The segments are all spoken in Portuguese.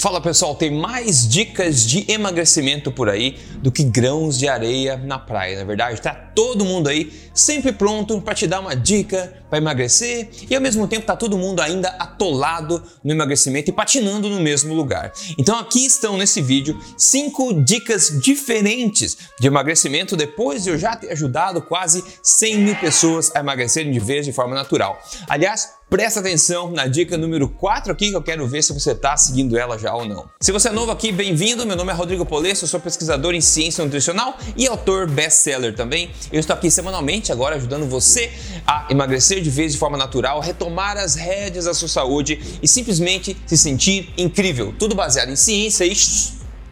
Fala pessoal, tem mais dicas de emagrecimento por aí do que grãos de areia na praia, na é verdade? Tá todo mundo aí sempre pronto para te dar uma dica para emagrecer e ao mesmo tempo tá todo mundo ainda atolado no emagrecimento e patinando no mesmo lugar. Então aqui estão nesse vídeo cinco dicas diferentes de emagrecimento depois de eu já ter ajudado quase 100 mil pessoas a emagrecerem de vez de forma natural. Aliás, Presta atenção na dica número 4 aqui que eu quero ver se você está seguindo ela já ou não. Se você é novo aqui, bem-vindo. Meu nome é Rodrigo Polesso, sou pesquisador em ciência nutricional e autor best-seller também. Eu estou aqui semanalmente agora ajudando você a emagrecer de vez de forma natural, retomar as rédeas da sua saúde e simplesmente se sentir incrível. Tudo baseado em ciência e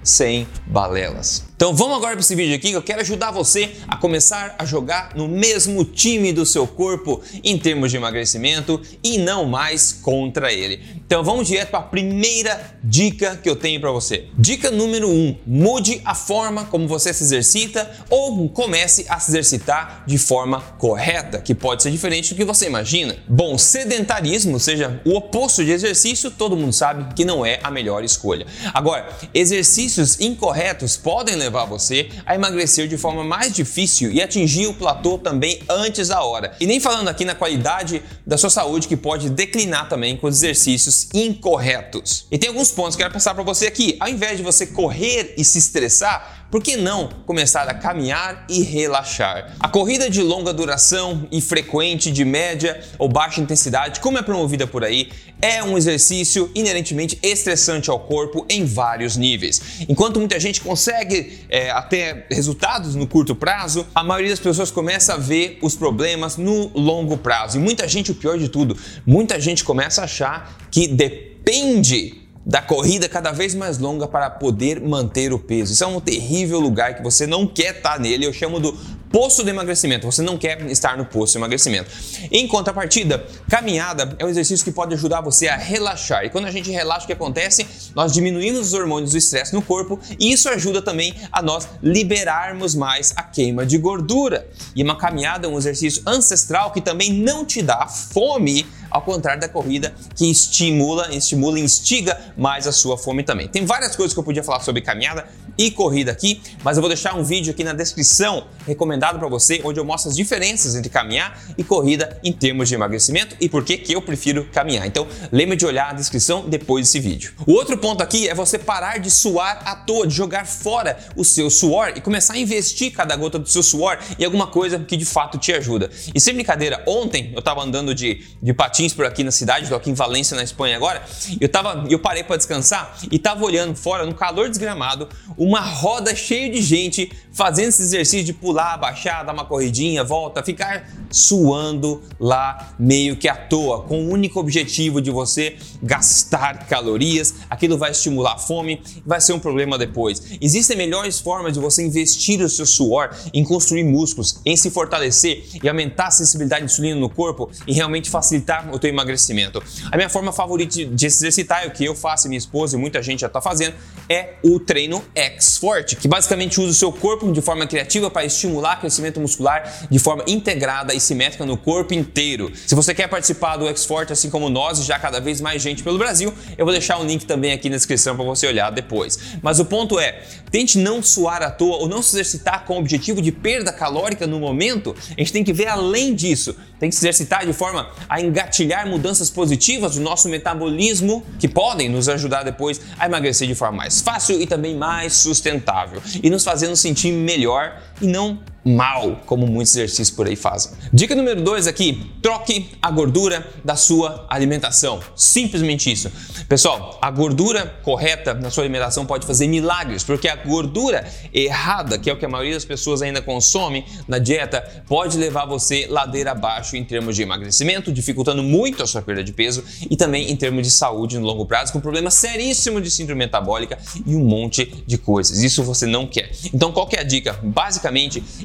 sem balelas. Então vamos agora para esse vídeo aqui que eu quero ajudar você a começar a jogar no mesmo time do seu corpo em termos de emagrecimento e não mais contra ele. Então vamos direto para a primeira dica que eu tenho para você. Dica número 1: um, mude a forma como você se exercita ou comece a se exercitar de forma correta, que pode ser diferente do que você imagina. Bom, sedentarismo, ou seja, o oposto de exercício, todo mundo sabe que não é a melhor escolha. Agora, exercícios incorretos podem levar você a emagrecer de forma mais difícil e atingir o platô também antes da hora. E nem falando aqui na qualidade da sua saúde que pode declinar também com os exercícios incorretos. E tem alguns pontos que eu quero passar para você aqui. Ao invés de você correr e se estressar, por que não começar a caminhar e relaxar? A corrida de longa duração e frequente, de média ou baixa intensidade, como é promovida por aí, é um exercício inerentemente estressante ao corpo em vários níveis. Enquanto muita gente consegue é, até resultados no curto prazo, a maioria das pessoas começa a ver os problemas no longo prazo. E muita gente, o pior de tudo, muita gente começa a achar que depende da corrida cada vez mais longa para poder manter o peso. Isso é um terrível lugar que você não quer estar nele. Eu chamo do poço de emagrecimento. Você não quer estar no poço de emagrecimento. Em contrapartida, caminhada é um exercício que pode ajudar você a relaxar. E quando a gente relaxa, o que acontece? Nós diminuímos os hormônios do estresse no corpo e isso ajuda também a nós liberarmos mais a queima de gordura. E uma caminhada é um exercício ancestral que também não te dá fome ao contrário da corrida que estimula, estimula e instiga mais a sua fome também. Tem várias coisas que eu podia falar sobre caminhada, e corrida aqui, mas eu vou deixar um vídeo aqui na descrição recomendado para você, onde eu mostro as diferenças entre caminhar e corrida em termos de emagrecimento e por que que eu prefiro caminhar. Então, lembre de olhar a descrição depois desse vídeo. O outro ponto aqui é você parar de suar à toa, de jogar fora o seu suor e começar a investir cada gota do seu suor em alguma coisa que de fato te ajuda. E sem brincadeira, ontem eu estava andando de, de patins por aqui na cidade, estou aqui em Valência, na Espanha agora, eu, tava, eu parei para descansar e estava olhando fora, no calor desgramado, uma roda cheia de gente fazendo esse exercício de pular, baixar, dar uma corridinha, volta, ficar suando lá meio que à toa, com o único objetivo de você gastar calorias, aquilo vai estimular a fome, vai ser um problema depois. Existem melhores formas de você investir o seu suor em construir músculos, em se fortalecer e aumentar a sensibilidade de insulina no corpo e realmente facilitar o teu emagrecimento. A minha forma favorita de se exercitar, o que eu faço e minha esposa e muita gente já está fazendo, é o treino X-Forte, que basicamente usa o seu corpo de forma criativa para estimular crescimento muscular de forma integrada e simétrica no corpo inteiro. Se você quer participar do X-Forte assim como nós e já cada vez mais gente pelo Brasil, eu vou deixar o um link também aqui na descrição para você olhar depois. Mas o ponto é, tente não suar à toa ou não se exercitar com o objetivo de perda calórica no momento. A gente tem que ver além disso. Tem que se exercitar de forma a engatilhar mudanças positivas do nosso metabolismo que podem nos ajudar depois a emagrecer de forma mais fácil e também mais sustentável e nos fazendo sentir melhor e não mal, como muitos exercícios por aí fazem. Dica número 2 aqui, troque a gordura da sua alimentação. Simplesmente isso. Pessoal, a gordura correta na sua alimentação pode fazer milagres, porque a gordura errada, que é o que a maioria das pessoas ainda consome na dieta, pode levar você ladeira abaixo em termos de emagrecimento, dificultando muito a sua perda de peso e também em termos de saúde no longo prazo, com problema seríssimo de síndrome metabólica e um monte de coisas. Isso você não quer. Então, qual que é a dica? Basicamente,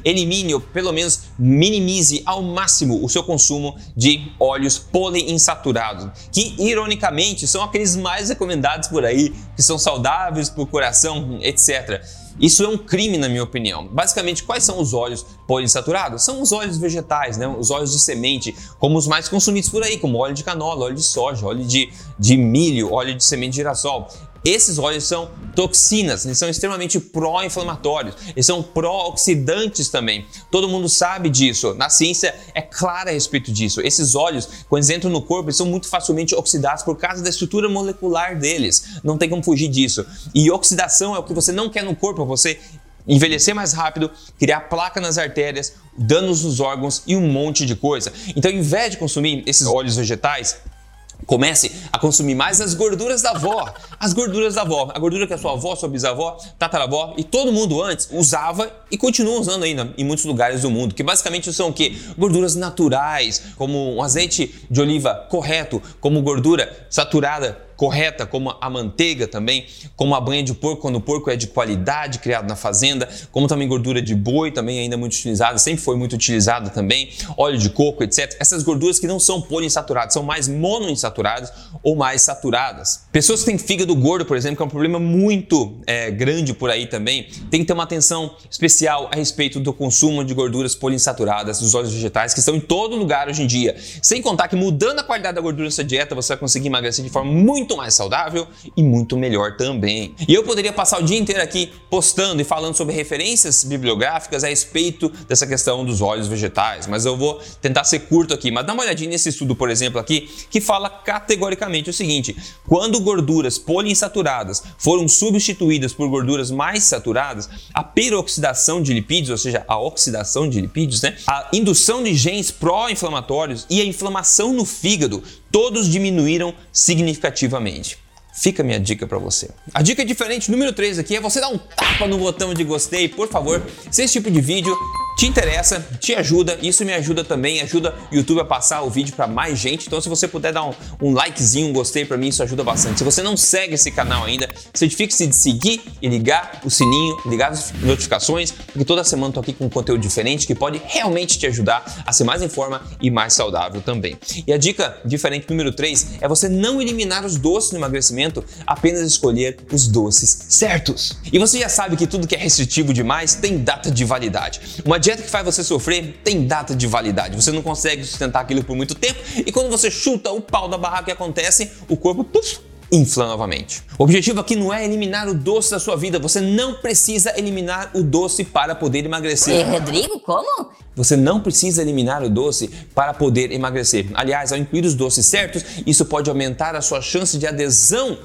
elimine ou pelo menos minimize ao máximo o seu consumo de óleos poliinsaturados, que ironicamente são aqueles mais recomendados por aí, que são saudáveis para o coração, etc. Isso é um crime, na minha opinião. Basicamente, quais são os óleos poliinsaturados? São os óleos vegetais, né? os óleos de semente, como os mais consumidos por aí, como óleo de canola, óleo de soja, óleo de, de milho, óleo de semente de girassol Esses óleos são toxinas, eles são extremamente pró-inflamatórios, eles são pró-oxidantes também. Todo mundo sabe disso, na ciência é clara a respeito disso. Esses óleos, quando eles entram no corpo, eles são muito facilmente oxidados por causa da estrutura molecular deles. Não tem como fugir disso. E oxidação é o que você não quer no corpo, você envelhecer mais rápido, criar placa nas artérias, danos nos órgãos e um monte de coisa. Então, ao invés de consumir esses óleos vegetais, Comece a consumir mais as gorduras da avó. As gorduras da avó. A gordura que a sua avó, sua bisavó, tataravó e todo mundo antes usava e continua usando ainda em muitos lugares do mundo. Que basicamente são o quê? Gorduras naturais, como um azeite de oliva correto, como gordura saturada correta, como a manteiga também, como a banha de porco, quando o porco é de qualidade, criado na fazenda, como também gordura de boi, também ainda muito utilizada, sempre foi muito utilizada também, óleo de coco, etc. Essas gorduras que não são poliinsaturadas, são mais monoinsaturadas ou mais saturadas. Pessoas que têm fígado gordo, por exemplo, que é um problema muito é, grande por aí também, tem que ter uma atenção especial a respeito do consumo de gorduras poliinsaturadas, dos óleos vegetais, que estão em todo lugar hoje em dia. Sem contar que mudando a qualidade da gordura nessa dieta, você vai conseguir emagrecer de forma muito muito mais saudável e muito melhor também. E eu poderia passar o dia inteiro aqui postando e falando sobre referências bibliográficas a respeito dessa questão dos óleos vegetais, mas eu vou tentar ser curto aqui. Mas dá uma olhadinha nesse estudo, por exemplo, aqui, que fala categoricamente o seguinte: quando gorduras poliinsaturadas foram substituídas por gorduras mais saturadas, a peroxidação de lipídios, ou seja, a oxidação de lipídios, né, a indução de genes pró-inflamatórios e a inflamação no fígado todos diminuíram significativamente. Fica a minha dica para você. A dica diferente número 3 aqui é você dar um tapa no botão de gostei, por favor. Se esse tipo de vídeo te interessa, te ajuda, isso me ajuda também, ajuda o YouTube a passar o vídeo para mais gente. Então, se você puder dar um, um likezinho, um gostei para mim, isso ajuda bastante. Se você não segue esse canal ainda, certifique-se de seguir e ligar o sininho, ligar as notificações, porque toda semana eu tô aqui com um conteúdo diferente que pode realmente te ajudar a ser mais em forma e mais saudável também. E a dica diferente número 3 é você não eliminar os doces no emagrecimento, apenas escolher os doces certos. E você já sabe que tudo que é restritivo demais tem data de validade. Uma dieta que faz você sofrer tem data de validade. Você não consegue sustentar aquilo por muito tempo e quando você chuta o pau da barraca que acontece, o corpo puff, infla novamente. O objetivo aqui não é eliminar o doce da sua vida. Você não precisa eliminar o doce para poder emagrecer. E Rodrigo, como? Você não precisa eliminar o doce para poder emagrecer. Aliás, ao incluir os doces certos, isso pode aumentar a sua chance de adesão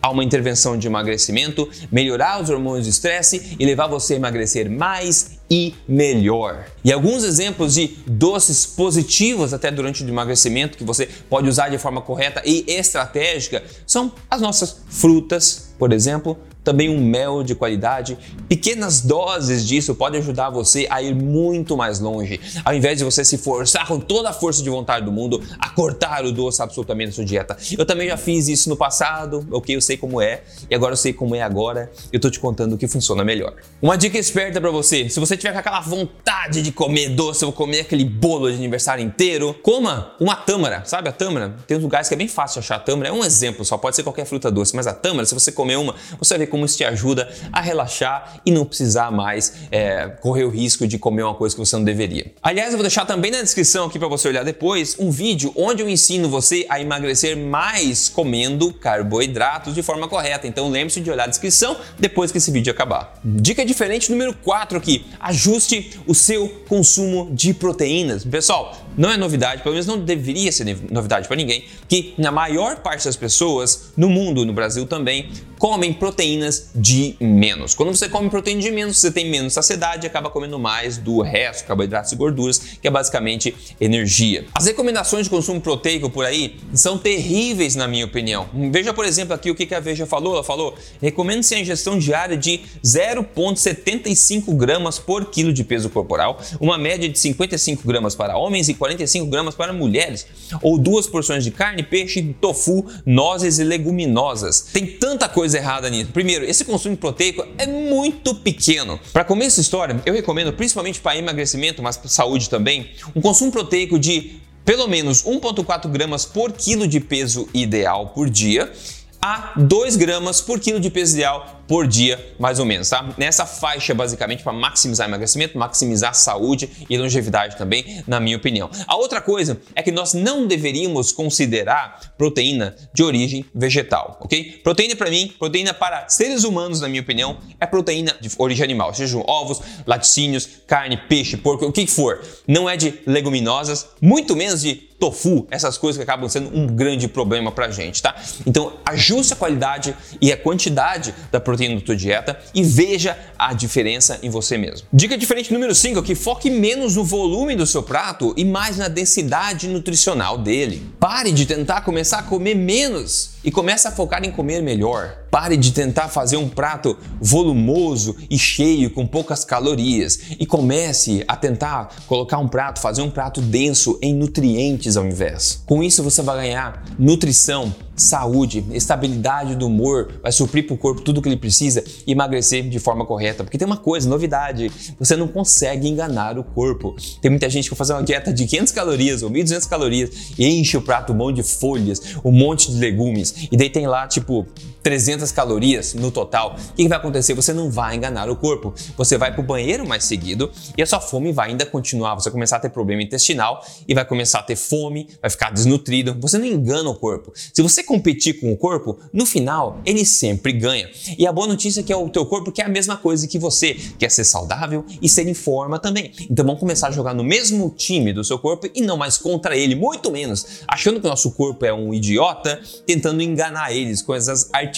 a uma intervenção de emagrecimento, melhorar os hormônios de estresse e levar você a emagrecer mais e melhor. E alguns exemplos de doces positivos até durante o emagrecimento que você pode usar de forma correta e estratégica são as nossas frutas, por exemplo, também um mel de qualidade. Pequenas doses disso podem ajudar você a ir muito mais longe, ao invés de você se forçar com toda a força de vontade do mundo a cortar o doce absolutamente da sua dieta. Eu também já fiz isso no passado, ok, eu sei como é, e agora eu sei como é agora, eu tô te contando o que funciona melhor. Uma dica esperta para você, se você tiver com aquela vontade de comer doce ou comer aquele bolo de aniversário inteiro, coma uma tâmara, sabe a tâmara? Tem lugares que é bem fácil achar a tâmara, é um exemplo, só pode ser qualquer fruta doce, mas a tâmara, se você comer uma, você como como isso te ajuda a relaxar e não precisar mais é, correr o risco de comer uma coisa que você não deveria. Aliás, eu vou deixar também na descrição aqui para você olhar depois um vídeo onde eu ensino você a emagrecer mais comendo carboidratos de forma correta. Então lembre-se de olhar a descrição depois que esse vídeo acabar. Dica diferente número 4 aqui: ajuste o seu consumo de proteínas. Pessoal, não é novidade, pelo menos não deveria ser novidade para ninguém, que na maior parte das pessoas no mundo, no Brasil também, comem proteínas de menos. Quando você come proteína de menos, você tem menos saciedade e acaba comendo mais do resto, carboidratos e gorduras, que é basicamente energia. As recomendações de consumo proteico por aí são terríveis na minha opinião. Veja, por exemplo, aqui o que a Veja falou. Ela falou: recomenda-se a ingestão diária de 0,75 gramas por quilo de peso corporal, uma média de 55 gramas para homens e 40 45 gramas para mulheres, ou duas porções de carne, peixe, tofu, nozes e leguminosas. Tem tanta coisa errada nisso. Primeiro, esse consumo proteico é muito pequeno. Para comer essa história, eu recomendo, principalmente para emagrecimento, mas para saúde também, um consumo proteico de pelo menos 1,4 gramas por quilo de peso ideal por dia a 2 gramas por quilo de peso ideal por dia, mais ou menos, tá? Nessa faixa, basicamente, para maximizar emagrecimento, maximizar saúde e longevidade também, na minha opinião. A outra coisa é que nós não deveríamos considerar proteína de origem vegetal, ok? Proteína para mim, proteína para seres humanos, na minha opinião, é proteína de origem animal, sejam ovos, laticínios, carne, peixe, porco, o que for. Não é de leguminosas, muito menos de tofu, essas coisas que acabam sendo um grande problema pra gente, tá? Então, ajuste a qualidade e a quantidade da proteína da tua dieta e veja a diferença em você mesmo. Dica diferente número 5, que foque menos no volume do seu prato e mais na densidade nutricional dele. Pare de tentar começar a comer menos e comece a focar em comer melhor. Pare de tentar fazer um prato volumoso e cheio com poucas calorias e comece a tentar colocar um prato, fazer um prato denso em nutrientes ao invés. Com isso você vai ganhar nutrição, saúde, estabilidade do humor, vai suprir para o corpo tudo o que ele precisa e emagrecer de forma correta. Porque tem uma coisa, novidade, você não consegue enganar o corpo. Tem muita gente que fazer uma dieta de 500 calorias ou 1.200 calorias e enche o prato um monte de folhas, um monte de legumes e daí tem lá tipo 300 calorias no total. O que vai acontecer? Você não vai enganar o corpo. Você vai para o banheiro mais seguido e a sua fome vai ainda continuar. Você vai começar a ter problema intestinal e vai começar a ter fome, vai ficar desnutrido. Você não engana o corpo. Se você competir com o corpo, no final ele sempre ganha. E a boa notícia é que é o teu corpo quer a mesma coisa que você, quer ser saudável e ser em forma também. Então vamos começar a jogar no mesmo time do seu corpo e não mais contra ele, muito menos achando que o nosso corpo é um idiota, tentando enganar eles com essas artimanhas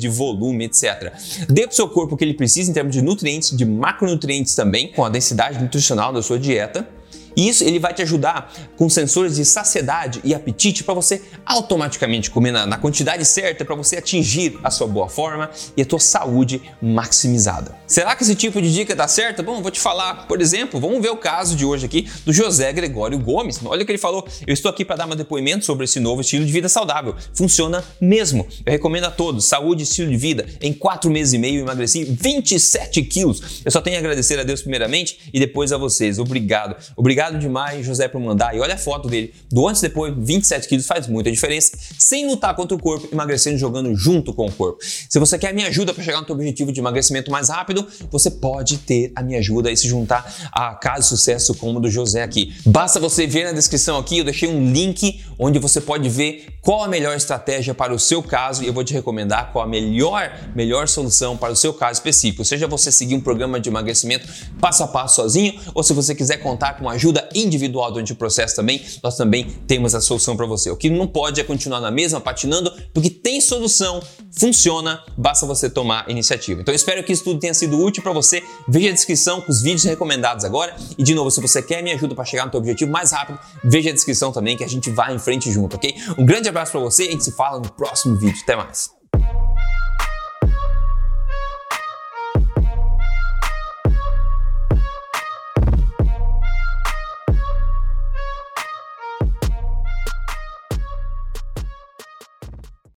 de volume, etc. Dê para o seu corpo o que ele precisa em termos de nutrientes, de macronutrientes também, com a densidade nutricional da sua dieta e isso ele vai te ajudar com sensores de saciedade e apetite para você automaticamente comer na, na quantidade certa para você atingir a sua boa forma e a tua saúde maximizada. Será que esse tipo de dica dá certo? Bom, vou te falar, por exemplo, vamos ver o caso de hoje aqui do José Gregório Gomes. Olha o que ele falou. Eu estou aqui para dar meu depoimento sobre esse novo estilo de vida saudável. Funciona mesmo. Eu recomendo a todos. Saúde e estilo de vida. Em quatro meses e meio emagreci 27 quilos. Eu só tenho a agradecer a Deus primeiramente e depois a vocês. Obrigado. Obrigado Obrigado demais, José, por mandar. E olha a foto dele. Do antes e depois, 27 quilos faz muita diferença. Sem lutar contra o corpo, emagrecendo jogando junto com o corpo. Se você quer a minha ajuda para chegar no seu objetivo de emagrecimento mais rápido, você pode ter a minha ajuda e se juntar a caso sucesso como o do José aqui. Basta você ver na descrição aqui, eu deixei um link onde você pode ver qual a melhor estratégia para o seu caso e eu vou te recomendar qual a melhor, melhor solução para o seu caso específico. Seja você seguir um programa de emagrecimento passo a passo sozinho ou se você quiser contar com ajuda ajuda individual durante o processo também, nós também temos a solução para você. O que não pode é continuar na mesma, patinando, porque tem solução, funciona, basta você tomar iniciativa. Então espero que isso tudo tenha sido útil para você. Veja a descrição com os vídeos recomendados agora. E de novo, se você quer minha ajuda para chegar no seu objetivo mais rápido, veja a descrição também que a gente vai em frente junto, ok? Um grande abraço para você e a gente se fala no próximo vídeo. Até mais!